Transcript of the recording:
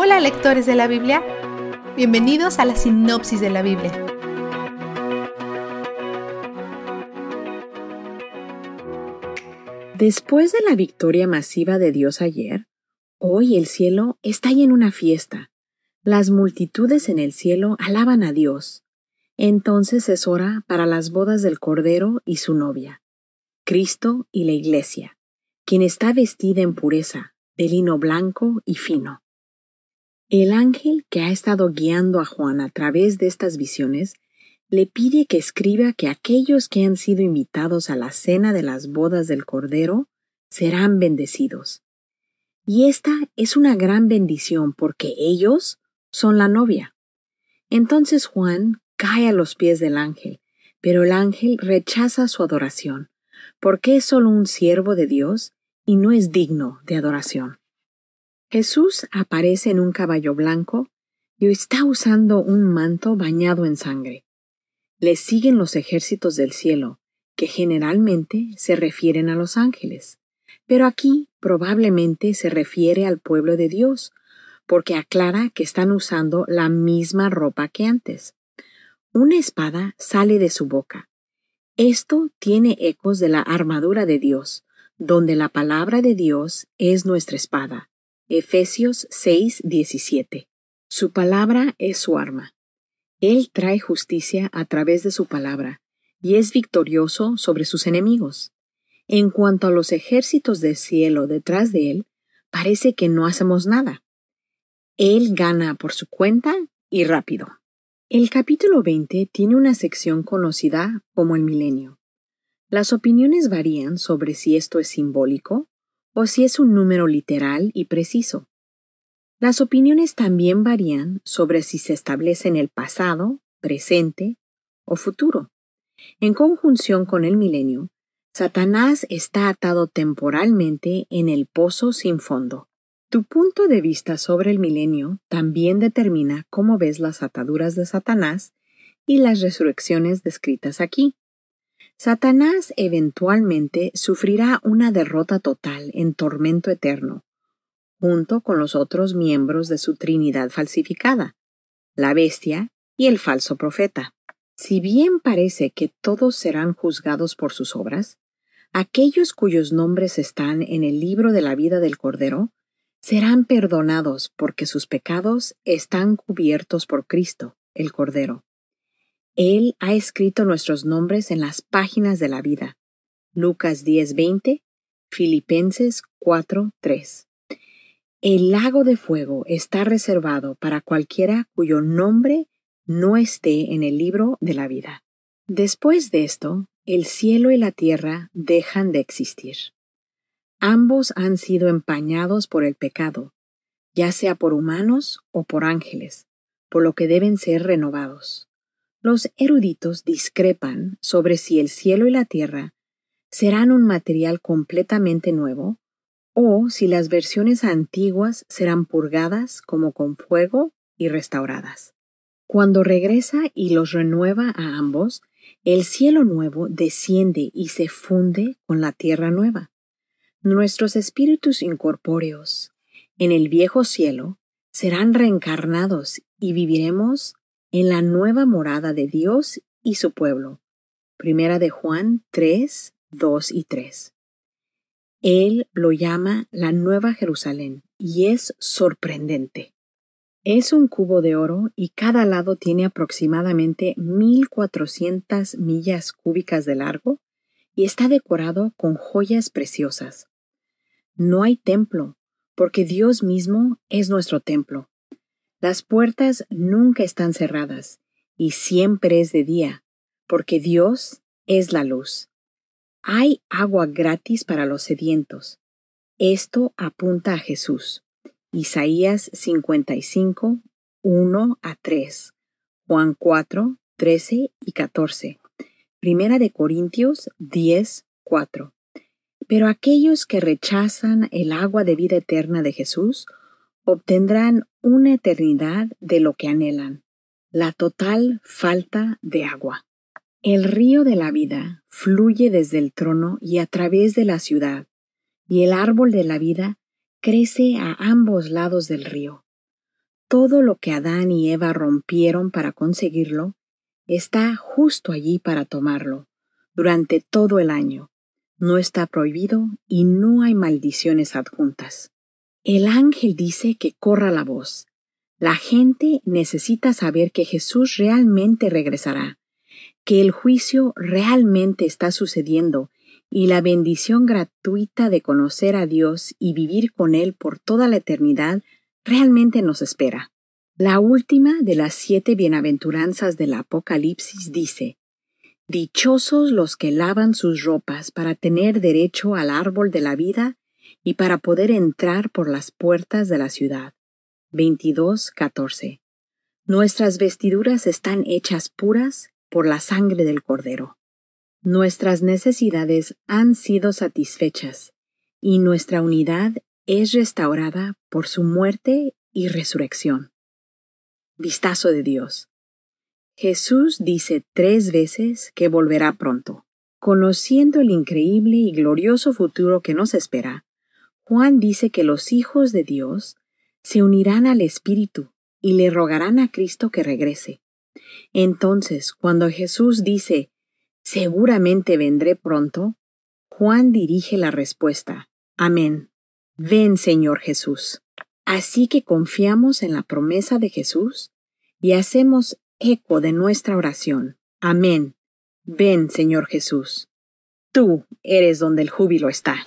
Hola lectores de la Biblia, bienvenidos a la sinopsis de la Biblia. Después de la victoria masiva de Dios ayer, hoy el cielo está en una fiesta. Las multitudes en el cielo alaban a Dios. Entonces es hora para las bodas del Cordero y su novia, Cristo y la Iglesia, quien está vestida en pureza, de lino blanco y fino. El ángel que ha estado guiando a Juan a través de estas visiones le pide que escriba que aquellos que han sido invitados a la cena de las bodas del Cordero serán bendecidos. Y esta es una gran bendición porque ellos son la novia. Entonces Juan cae a los pies del ángel, pero el ángel rechaza su adoración, porque es solo un siervo de Dios y no es digno de adoración. Jesús aparece en un caballo blanco y está usando un manto bañado en sangre. Le siguen los ejércitos del cielo, que generalmente se refieren a los ángeles, pero aquí probablemente se refiere al pueblo de Dios, porque aclara que están usando la misma ropa que antes. Una espada sale de su boca. Esto tiene ecos de la armadura de Dios, donde la palabra de Dios es nuestra espada. Efesios 6, 17. Su palabra es su arma. Él trae justicia a través de su palabra y es victorioso sobre sus enemigos. En cuanto a los ejércitos del cielo detrás de él, parece que no hacemos nada. Él gana por su cuenta y rápido. El capítulo 20 tiene una sección conocida como el milenio. Las opiniones varían sobre si esto es simbólico o si es un número literal y preciso. Las opiniones también varían sobre si se establece en el pasado, presente o futuro. En conjunción con el milenio, Satanás está atado temporalmente en el pozo sin fondo. Tu punto de vista sobre el milenio también determina cómo ves las ataduras de Satanás y las resurrecciones descritas aquí. Satanás eventualmente sufrirá una derrota total en tormento eterno, junto con los otros miembros de su Trinidad falsificada, la bestia y el falso profeta. Si bien parece que todos serán juzgados por sus obras, aquellos cuyos nombres están en el libro de la vida del Cordero serán perdonados porque sus pecados están cubiertos por Cristo, el Cordero. Él ha escrito nuestros nombres en las páginas de la vida. Lucas 10:20, Filipenses 4:3. El lago de fuego está reservado para cualquiera cuyo nombre no esté en el libro de la vida. Después de esto, el cielo y la tierra dejan de existir. Ambos han sido empañados por el pecado, ya sea por humanos o por ángeles, por lo que deben ser renovados. Los eruditos discrepan sobre si el cielo y la tierra serán un material completamente nuevo o si las versiones antiguas serán purgadas como con fuego y restauradas. Cuando regresa y los renueva a ambos, el cielo nuevo desciende y se funde con la tierra nueva. Nuestros espíritus incorpóreos en el viejo cielo serán reencarnados y viviremos en la nueva morada de Dios y su pueblo. Primera de Juan 3, 2 y 3. Él lo llama la Nueva Jerusalén y es sorprendente. Es un cubo de oro y cada lado tiene aproximadamente 1400 millas cúbicas de largo y está decorado con joyas preciosas. No hay templo, porque Dios mismo es nuestro templo. Las puertas nunca están cerradas y siempre es de día, porque Dios es la luz. Hay agua gratis para los sedientos. Esto apunta a Jesús. Isaías 55, 1 a 3, Juan 4, 13 y 14, Primera de Corintios 10, 4. Pero aquellos que rechazan el agua de vida eterna de Jesús obtendrán una eternidad de lo que anhelan, la total falta de agua. El río de la vida fluye desde el trono y a través de la ciudad, y el árbol de la vida crece a ambos lados del río. todo lo que Adán y Eva rompieron para conseguirlo está justo allí para tomarlo durante todo el año. No está prohibido y no hay maldiciones adjuntas. El ángel dice que corra la voz. La gente necesita saber que Jesús realmente regresará, que el juicio realmente está sucediendo y la bendición gratuita de conocer a Dios y vivir con Él por toda la eternidad realmente nos espera. La última de las siete bienaventuranzas del Apocalipsis dice, Dichosos los que lavan sus ropas para tener derecho al árbol de la vida y para poder entrar por las puertas de la ciudad. 22.14. Nuestras vestiduras están hechas puras por la sangre del Cordero. Nuestras necesidades han sido satisfechas y nuestra unidad es restaurada por su muerte y resurrección. Vistazo de Dios. Jesús dice tres veces que volverá pronto. Conociendo el increíble y glorioso futuro que nos espera, Juan dice que los hijos de Dios se unirán al Espíritu y le rogarán a Cristo que regrese. Entonces, cuando Jesús dice, seguramente vendré pronto, Juan dirige la respuesta, Amén. Ven, Señor Jesús. Así que confiamos en la promesa de Jesús y hacemos eco de nuestra oración. Amén. Ven, Señor Jesús. Tú eres donde el júbilo está.